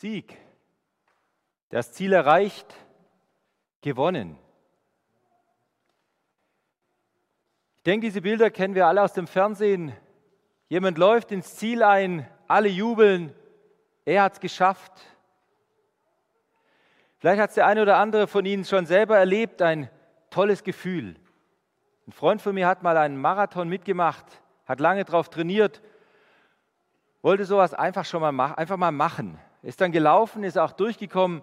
Sieg. Das Ziel erreicht, gewonnen. Ich denke, diese Bilder kennen wir alle aus dem Fernsehen. Jemand läuft ins Ziel ein, alle jubeln, er hat es geschafft. Vielleicht hat es der eine oder andere von Ihnen schon selber erlebt, ein tolles Gefühl. Ein Freund von mir hat mal einen Marathon mitgemacht, hat lange darauf trainiert, wollte sowas einfach schon mal, einfach mal machen. Ist dann gelaufen, ist auch durchgekommen.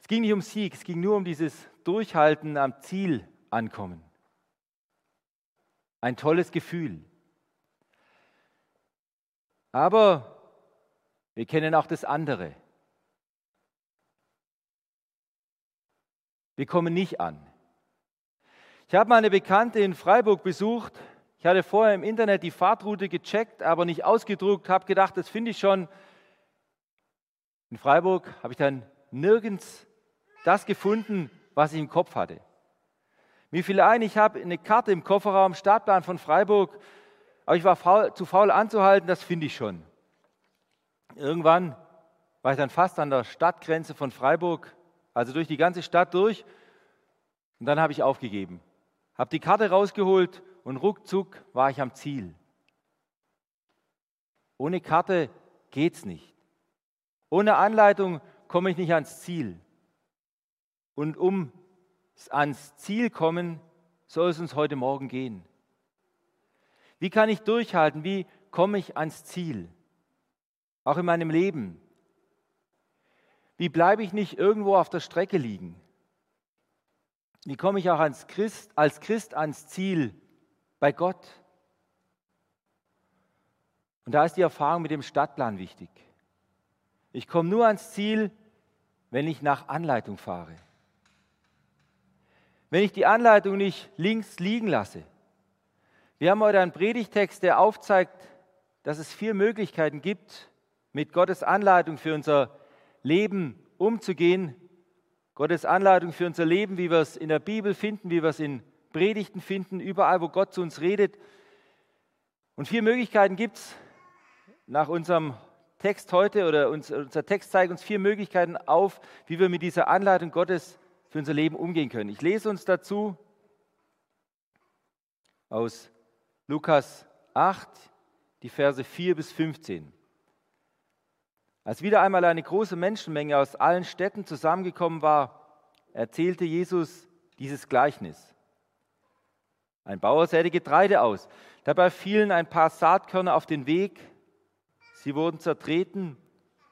Es ging nicht um Sieg, es ging nur um dieses Durchhalten am Ziel ankommen. Ein tolles Gefühl. Aber wir kennen auch das andere. Wir kommen nicht an. Ich habe meine Bekannte in Freiburg besucht. Ich hatte vorher im Internet die Fahrtroute gecheckt, aber nicht ausgedruckt, habe gedacht, das finde ich schon. In Freiburg habe ich dann nirgends das gefunden, was ich im Kopf hatte. Mir fiel ein, ich habe eine Karte im Kofferraum, Startplan von Freiburg, aber ich war faul, zu faul anzuhalten, das finde ich schon. Irgendwann war ich dann fast an der Stadtgrenze von Freiburg, also durch die ganze Stadt durch, und dann habe ich aufgegeben. Habe die Karte rausgeholt und ruckzuck war ich am Ziel. Ohne Karte geht's nicht. Ohne Anleitung komme ich nicht ans Ziel. Und um ans Ziel kommen, soll es uns heute Morgen gehen. Wie kann ich durchhalten? Wie komme ich ans Ziel? Auch in meinem Leben. Wie bleibe ich nicht irgendwo auf der Strecke liegen? Wie komme ich auch als Christ, als Christ ans Ziel bei Gott? Und da ist die Erfahrung mit dem Stadtplan wichtig. Ich komme nur ans Ziel, wenn ich nach Anleitung fahre. Wenn ich die Anleitung nicht links liegen lasse. Wir haben heute einen Predigtext, der aufzeigt, dass es vier Möglichkeiten gibt, mit Gottes Anleitung für unser Leben umzugehen. Gottes Anleitung für unser Leben, wie wir es in der Bibel finden, wie wir es in Predigten finden, überall, wo Gott zu uns redet. Und vier Möglichkeiten gibt es nach unserem Text heute oder unser Text zeigt uns vier Möglichkeiten auf, wie wir mit dieser Anleitung Gottes für unser Leben umgehen können. Ich lese uns dazu aus Lukas 8, die Verse 4 bis 15. Als wieder einmal eine große Menschenmenge aus allen Städten zusammengekommen war, erzählte Jesus dieses Gleichnis. Ein Bauer säte Getreide aus. Dabei fielen ein paar Saatkörner auf den Weg. Sie wurden zertreten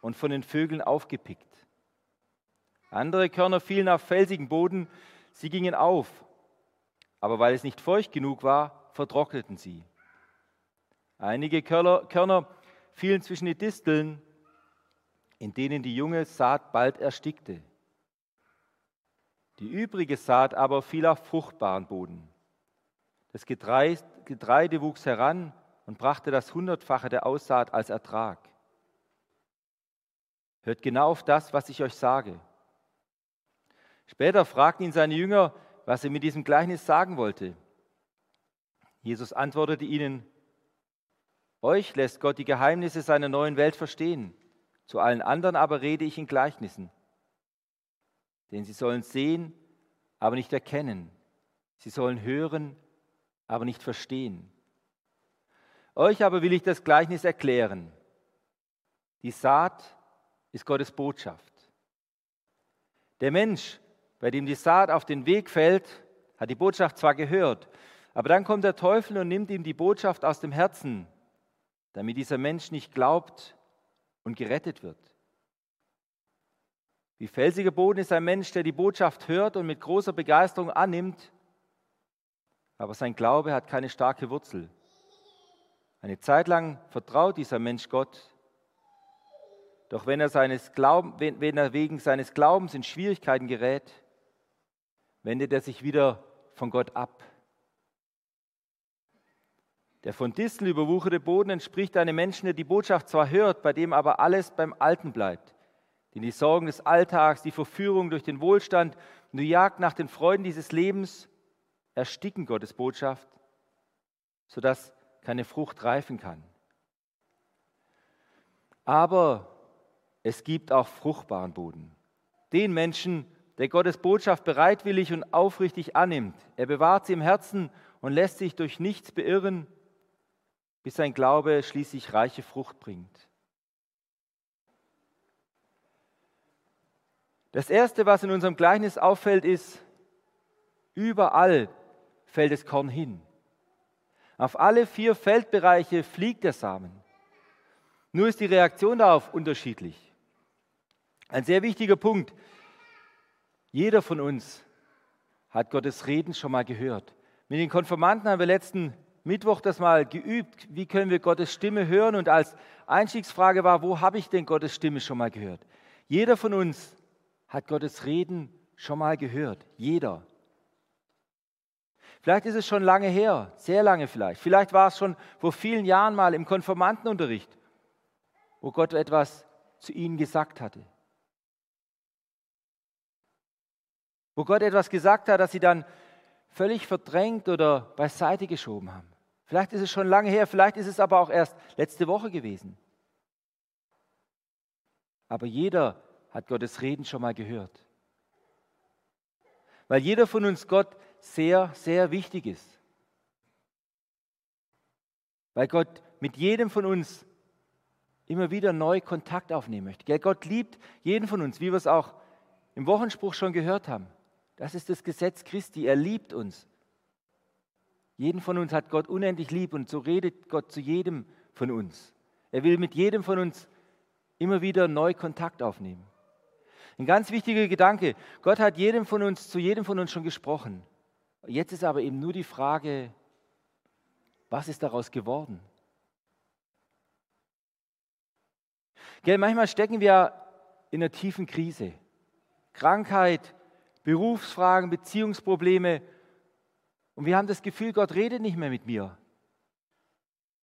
und von den Vögeln aufgepickt. Andere Körner fielen auf felsigen Boden. Sie gingen auf. Aber weil es nicht feucht genug war, vertrockneten sie. Einige Körner fielen zwischen die Disteln in denen die junge Saat bald erstickte. Die übrige Saat aber fiel auf fruchtbaren Boden. Das Getreide wuchs heran und brachte das Hundertfache der Aussaat als Ertrag. Hört genau auf das, was ich euch sage. Später fragten ihn seine Jünger, was er mit diesem Gleichnis sagen wollte. Jesus antwortete ihnen, euch lässt Gott die Geheimnisse seiner neuen Welt verstehen. Zu allen anderen aber rede ich in Gleichnissen. Denn sie sollen sehen, aber nicht erkennen. Sie sollen hören, aber nicht verstehen. Euch aber will ich das Gleichnis erklären. Die Saat ist Gottes Botschaft. Der Mensch, bei dem die Saat auf den Weg fällt, hat die Botschaft zwar gehört, aber dann kommt der Teufel und nimmt ihm die Botschaft aus dem Herzen, damit dieser Mensch nicht glaubt und gerettet wird. Wie felsiger Boden ist ein Mensch, der die Botschaft hört und mit großer Begeisterung annimmt, aber sein Glaube hat keine starke Wurzel. Eine Zeit lang vertraut dieser Mensch Gott, doch wenn er, seines Glauben, wenn, wenn er wegen seines Glaubens in Schwierigkeiten gerät, wendet er sich wieder von Gott ab. Der von Disteln überwucherte Boden entspricht einem Menschen, der die Botschaft zwar hört, bei dem aber alles beim Alten bleibt. Denn die Sorgen des Alltags, die Verführung durch den Wohlstand und die Jagd nach den Freuden dieses Lebens ersticken Gottes Botschaft, sodass keine Frucht reifen kann. Aber es gibt auch fruchtbaren Boden. Den Menschen, der Gottes Botschaft bereitwillig und aufrichtig annimmt. Er bewahrt sie im Herzen und lässt sich durch nichts beirren, bis sein Glaube schließlich reiche Frucht bringt. Das Erste, was in unserem Gleichnis auffällt, ist, überall fällt das Korn hin. Auf alle vier Feldbereiche fliegt der Samen. Nur ist die Reaktion darauf unterschiedlich. Ein sehr wichtiger Punkt. Jeder von uns hat Gottes Reden schon mal gehört. Mit den Konformanten haben wir letzten Mittwoch das mal geübt. Wie können wir Gottes Stimme hören? Und als Einstiegsfrage war, wo habe ich denn Gottes Stimme schon mal gehört? Jeder von uns hat Gottes Reden schon mal gehört. Jeder. Vielleicht ist es schon lange her, sehr lange vielleicht. Vielleicht war es schon vor vielen Jahren mal im Konformantenunterricht, wo Gott etwas zu ihnen gesagt hatte. Wo Gott etwas gesagt hat, das sie dann völlig verdrängt oder beiseite geschoben haben. Vielleicht ist es schon lange her, vielleicht ist es aber auch erst letzte Woche gewesen. Aber jeder hat Gottes Reden schon mal gehört. Weil jeder von uns Gott sehr, sehr wichtig ist. Weil Gott mit jedem von uns immer wieder neu Kontakt aufnehmen möchte. Gott liebt jeden von uns, wie wir es auch im Wochenspruch schon gehört haben. Das ist das Gesetz Christi. Er liebt uns. Jeden von uns hat Gott unendlich lieb und so redet Gott zu jedem von uns. Er will mit jedem von uns immer wieder neu Kontakt aufnehmen. Ein ganz wichtiger Gedanke. Gott hat jedem von uns, zu jedem von uns schon gesprochen. Jetzt ist aber eben nur die Frage, was ist daraus geworden? Gell, manchmal stecken wir in einer tiefen Krise. Krankheit, Berufsfragen, Beziehungsprobleme. Und wir haben das Gefühl, Gott redet nicht mehr mit mir.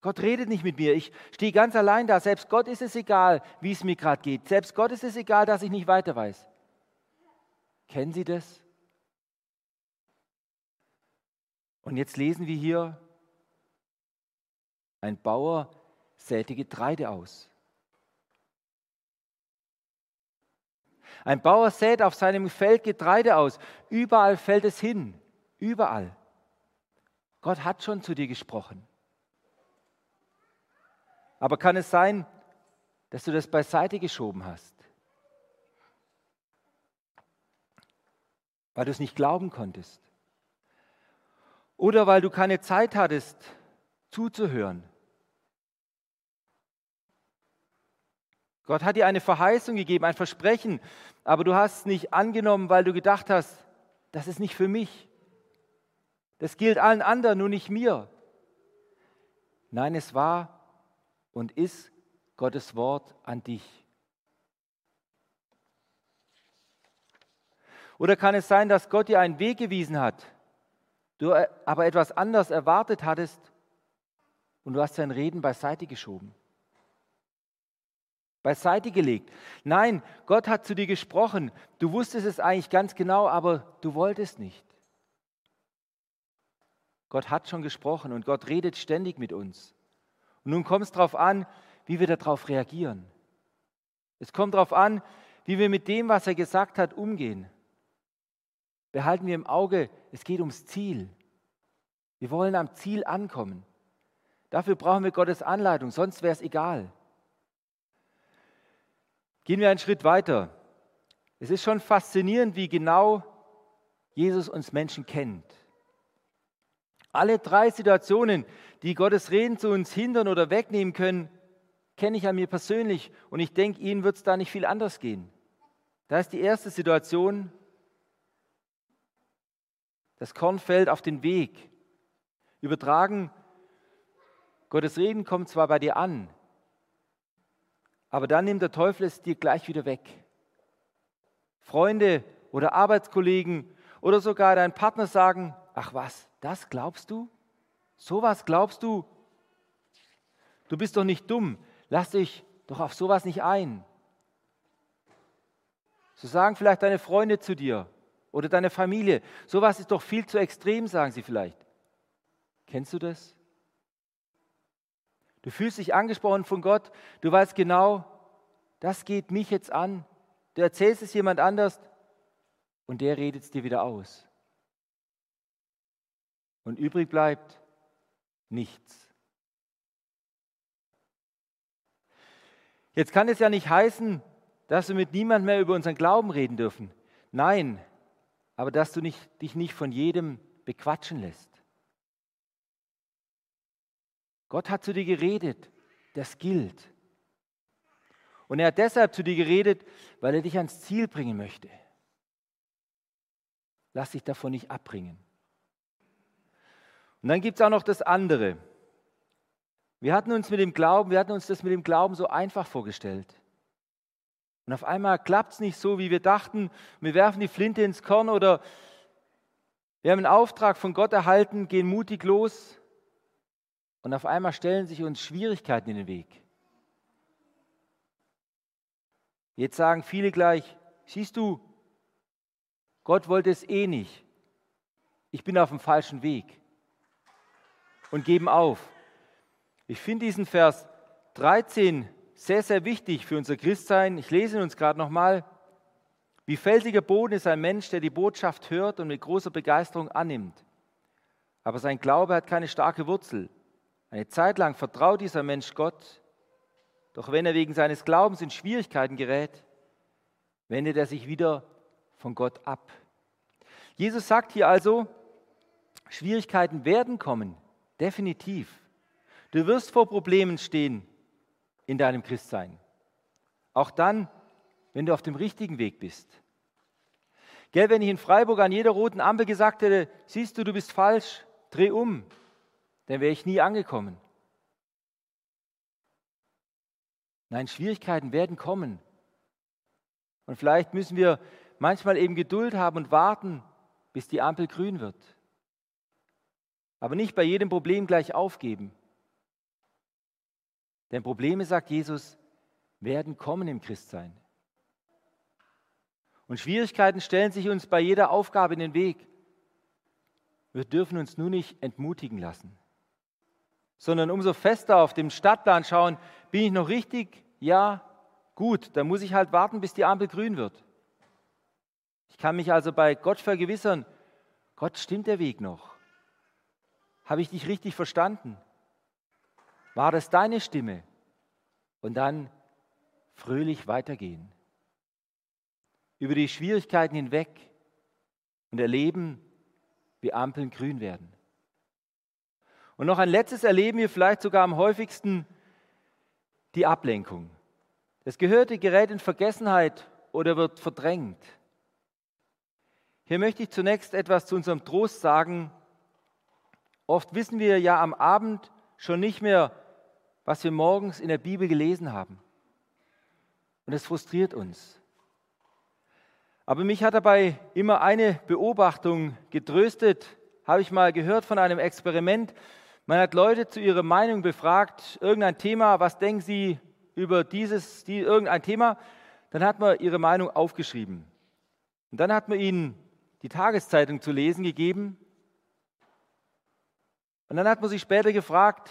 Gott redet nicht mit mir. Ich stehe ganz allein da. Selbst Gott ist es egal, wie es mir gerade geht. Selbst Gott ist es egal, dass ich nicht weiter weiß. Kennen Sie das? Und jetzt lesen wir hier, ein Bauer säte Getreide aus. Ein Bauer sät auf seinem Feld Getreide aus. Überall fällt es hin. Überall. Gott hat schon zu dir gesprochen. Aber kann es sein, dass du das beiseite geschoben hast? Weil du es nicht glauben konntest? Oder weil du keine Zeit hattest, zuzuhören? Gott hat dir eine Verheißung gegeben, ein Versprechen, aber du hast es nicht angenommen, weil du gedacht hast, das ist nicht für mich. Das gilt allen anderen, nur nicht mir. Nein, es war und ist Gottes Wort an dich. Oder kann es sein, dass Gott dir einen Weg gewiesen hat, du aber etwas anders erwartet hattest und du hast sein Reden beiseite geschoben? beiseite gelegt. Nein, Gott hat zu dir gesprochen. Du wusstest es eigentlich ganz genau, aber du wolltest nicht. Gott hat schon gesprochen und Gott redet ständig mit uns. Und nun kommt es darauf an, wie wir darauf reagieren. Es kommt darauf an, wie wir mit dem, was er gesagt hat, umgehen. Behalten wir im Auge, es geht ums Ziel. Wir wollen am Ziel ankommen. Dafür brauchen wir Gottes Anleitung, sonst wäre es egal. Gehen wir einen Schritt weiter. Es ist schon faszinierend, wie genau Jesus uns Menschen kennt. Alle drei Situationen, die Gottes Reden zu uns hindern oder wegnehmen können, kenne ich an mir persönlich und ich denke, Ihnen wird es da nicht viel anders gehen. Da ist die erste Situation, das Korn fällt auf den Weg. Übertragen, Gottes Reden kommt zwar bei dir an, aber dann nimmt der Teufel es dir gleich wieder weg. Freunde oder Arbeitskollegen oder sogar dein Partner sagen, ach was, das glaubst du? Sowas glaubst du? Du bist doch nicht dumm, lass dich doch auf sowas nicht ein. So sagen vielleicht deine Freunde zu dir oder deine Familie, sowas ist doch viel zu extrem, sagen sie vielleicht. Kennst du das? Du fühlst dich angesprochen von Gott, du weißt genau, das geht mich jetzt an. Du erzählst es jemand anders und der redet es dir wieder aus. Und übrig bleibt nichts. Jetzt kann es ja nicht heißen, dass wir mit niemand mehr über unseren Glauben reden dürfen. Nein, aber dass du nicht, dich nicht von jedem bequatschen lässt. Gott hat zu dir geredet, das gilt. Und er hat deshalb zu dir geredet, weil er dich ans Ziel bringen möchte. Lass dich davon nicht abbringen. Und dann gibt es auch noch das andere. Wir hatten uns mit dem Glauben, wir hatten uns das mit dem Glauben so einfach vorgestellt. Und auf einmal klappt es nicht so, wie wir dachten. Wir werfen die Flinte ins Korn oder wir haben einen Auftrag von Gott erhalten, gehen mutig los. Und auf einmal stellen sich uns Schwierigkeiten in den Weg. Jetzt sagen viele gleich, siehst du, Gott wollte es eh nicht. Ich bin auf dem falschen Weg. Und geben auf. Ich finde diesen Vers 13 sehr, sehr wichtig für unser Christsein. Ich lese uns gerade nochmal. Wie felsiger Boden ist ein Mensch, der die Botschaft hört und mit großer Begeisterung annimmt. Aber sein Glaube hat keine starke Wurzel. Eine Zeit lang vertraut dieser Mensch Gott, doch wenn er wegen seines Glaubens in Schwierigkeiten gerät, wendet er sich wieder von Gott ab. Jesus sagt hier also, Schwierigkeiten werden kommen, definitiv. Du wirst vor Problemen stehen in deinem Christsein. Auch dann, wenn du auf dem richtigen Weg bist. Gell, wenn ich in Freiburg an jeder roten Ampel gesagt hätte, siehst du, du bist falsch, dreh um, dann wäre ich nie angekommen. Nein, Schwierigkeiten werden kommen. Und vielleicht müssen wir manchmal eben Geduld haben und warten, bis die Ampel grün wird. Aber nicht bei jedem Problem gleich aufgeben. Denn Probleme, sagt Jesus, werden kommen im Christsein. Und Schwierigkeiten stellen sich uns bei jeder Aufgabe in den Weg. Wir dürfen uns nur nicht entmutigen lassen, sondern umso fester auf dem Stadtplan schauen, bin ich noch richtig? Ja, gut, dann muss ich halt warten, bis die Ampel grün wird. Ich kann mich also bei Gott vergewissern, Gott stimmt der Weg noch. Habe ich dich richtig verstanden? War das deine Stimme? Und dann fröhlich weitergehen. Über die Schwierigkeiten hinweg und erleben, wie Ampeln grün werden. Und noch ein letztes erleben wir vielleicht sogar am häufigsten die Ablenkung. Das Gehörte gerät in Vergessenheit oder wird verdrängt. Hier möchte ich zunächst etwas zu unserem Trost sagen. Oft wissen wir ja am Abend schon nicht mehr, was wir morgens in der Bibel gelesen haben. Und es frustriert uns. Aber mich hat dabei immer eine Beobachtung getröstet, habe ich mal gehört von einem Experiment. Man hat Leute zu ihrer Meinung befragt, irgendein Thema, was denken sie über dieses, die, irgendein Thema? Dann hat man ihre Meinung aufgeschrieben. Und dann hat man ihnen die Tageszeitung zu lesen gegeben. Und dann hat man sich später gefragt,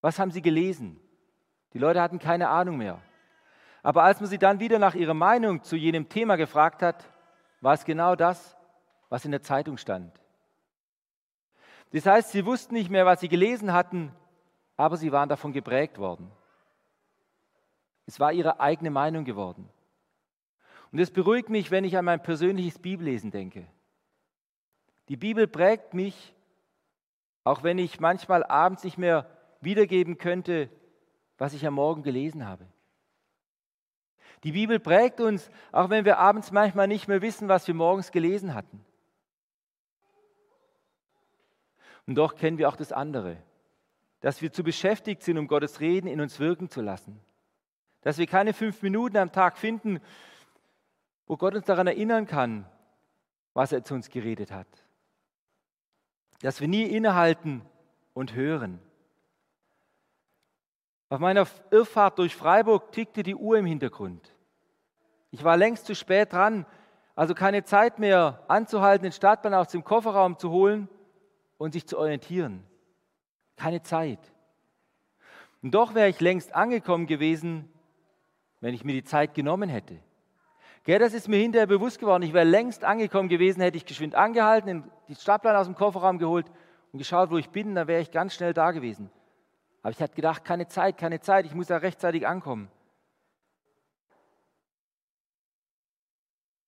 was haben sie gelesen? Die Leute hatten keine Ahnung mehr. Aber als man sie dann wieder nach ihrer Meinung zu jenem Thema gefragt hat, war es genau das, was in der Zeitung stand. Das heißt, sie wussten nicht mehr, was sie gelesen hatten, aber sie waren davon geprägt worden. Es war ihre eigene Meinung geworden. Und es beruhigt mich, wenn ich an mein persönliches Bibellesen denke. Die Bibel prägt mich, auch wenn ich manchmal abends nicht mehr wiedergeben könnte, was ich am Morgen gelesen habe. Die Bibel prägt uns, auch wenn wir abends manchmal nicht mehr wissen, was wir morgens gelesen hatten. Und doch kennen wir auch das andere, dass wir zu beschäftigt sind, um Gottes Reden in uns wirken zu lassen. Dass wir keine fünf Minuten am Tag finden, wo Gott uns daran erinnern kann, was er zu uns geredet hat. Dass wir nie innehalten und hören. Auf meiner Irrfahrt durch Freiburg tickte die Uhr im Hintergrund. Ich war längst zu spät dran, also keine Zeit mehr anzuhalten, den Startplan aus dem Kofferraum zu holen und sich zu orientieren. Keine Zeit. Und doch wäre ich längst angekommen gewesen, wenn ich mir die Zeit genommen hätte. Gell, das ist mir hinterher bewusst geworden. Ich wäre längst angekommen gewesen, hätte ich geschwind angehalten, die Staplein aus dem Kofferraum geholt und geschaut, wo ich bin, dann wäre ich ganz schnell da gewesen. Aber ich hatte gedacht, keine Zeit, keine Zeit, ich muss da rechtzeitig ankommen.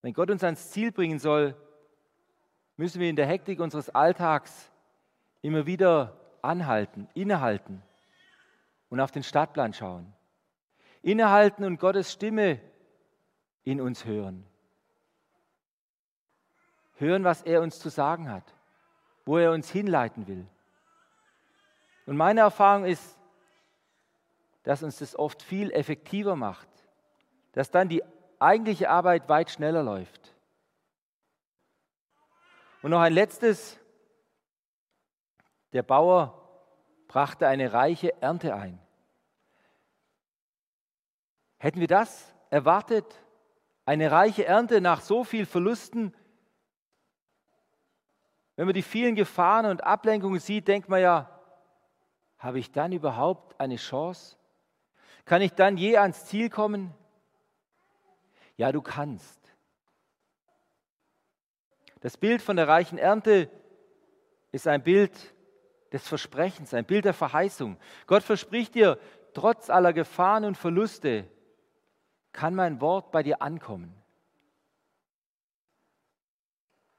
Wenn Gott uns ans Ziel bringen soll, müssen wir in der Hektik unseres Alltags immer wieder anhalten, innehalten und auf den Stadtplan schauen. Innehalten und Gottes Stimme in uns hören. Hören, was er uns zu sagen hat, wo er uns hinleiten will. Und meine Erfahrung ist, dass uns das oft viel effektiver macht, dass dann die eigentliche Arbeit weit schneller läuft. Und noch ein letztes. Der Bauer brachte eine reiche Ernte ein. Hätten wir das erwartet? Eine reiche Ernte nach so viel Verlusten? Wenn man die vielen Gefahren und Ablenkungen sieht, denkt man ja, habe ich dann überhaupt eine Chance? Kann ich dann je ans Ziel kommen? Ja, du kannst. Das Bild von der reichen Ernte ist ein Bild des Versprechens, ein Bild der Verheißung. Gott verspricht dir, trotz aller Gefahren und Verluste kann mein Wort bei dir ankommen.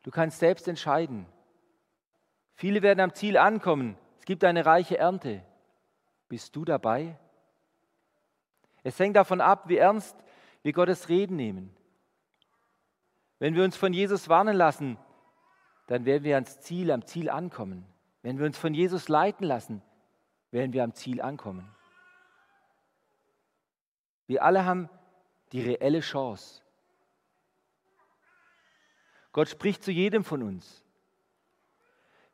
Du kannst selbst entscheiden. Viele werden am Ziel ankommen. Es gibt eine reiche Ernte. Bist du dabei? Es hängt davon ab, wie ernst wir Gottes Reden nehmen. Wenn wir uns von Jesus warnen lassen, dann werden wir ans Ziel, am Ziel ankommen. Wenn wir uns von Jesus leiten lassen, werden wir am Ziel ankommen. Wir alle haben die reelle Chance. Gott spricht zu jedem von uns.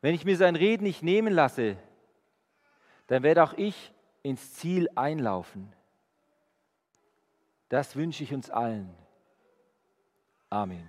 Wenn ich mir sein Reden nicht nehmen lasse, dann werde auch ich ins Ziel einlaufen. Das wünsche ich uns allen. Amen.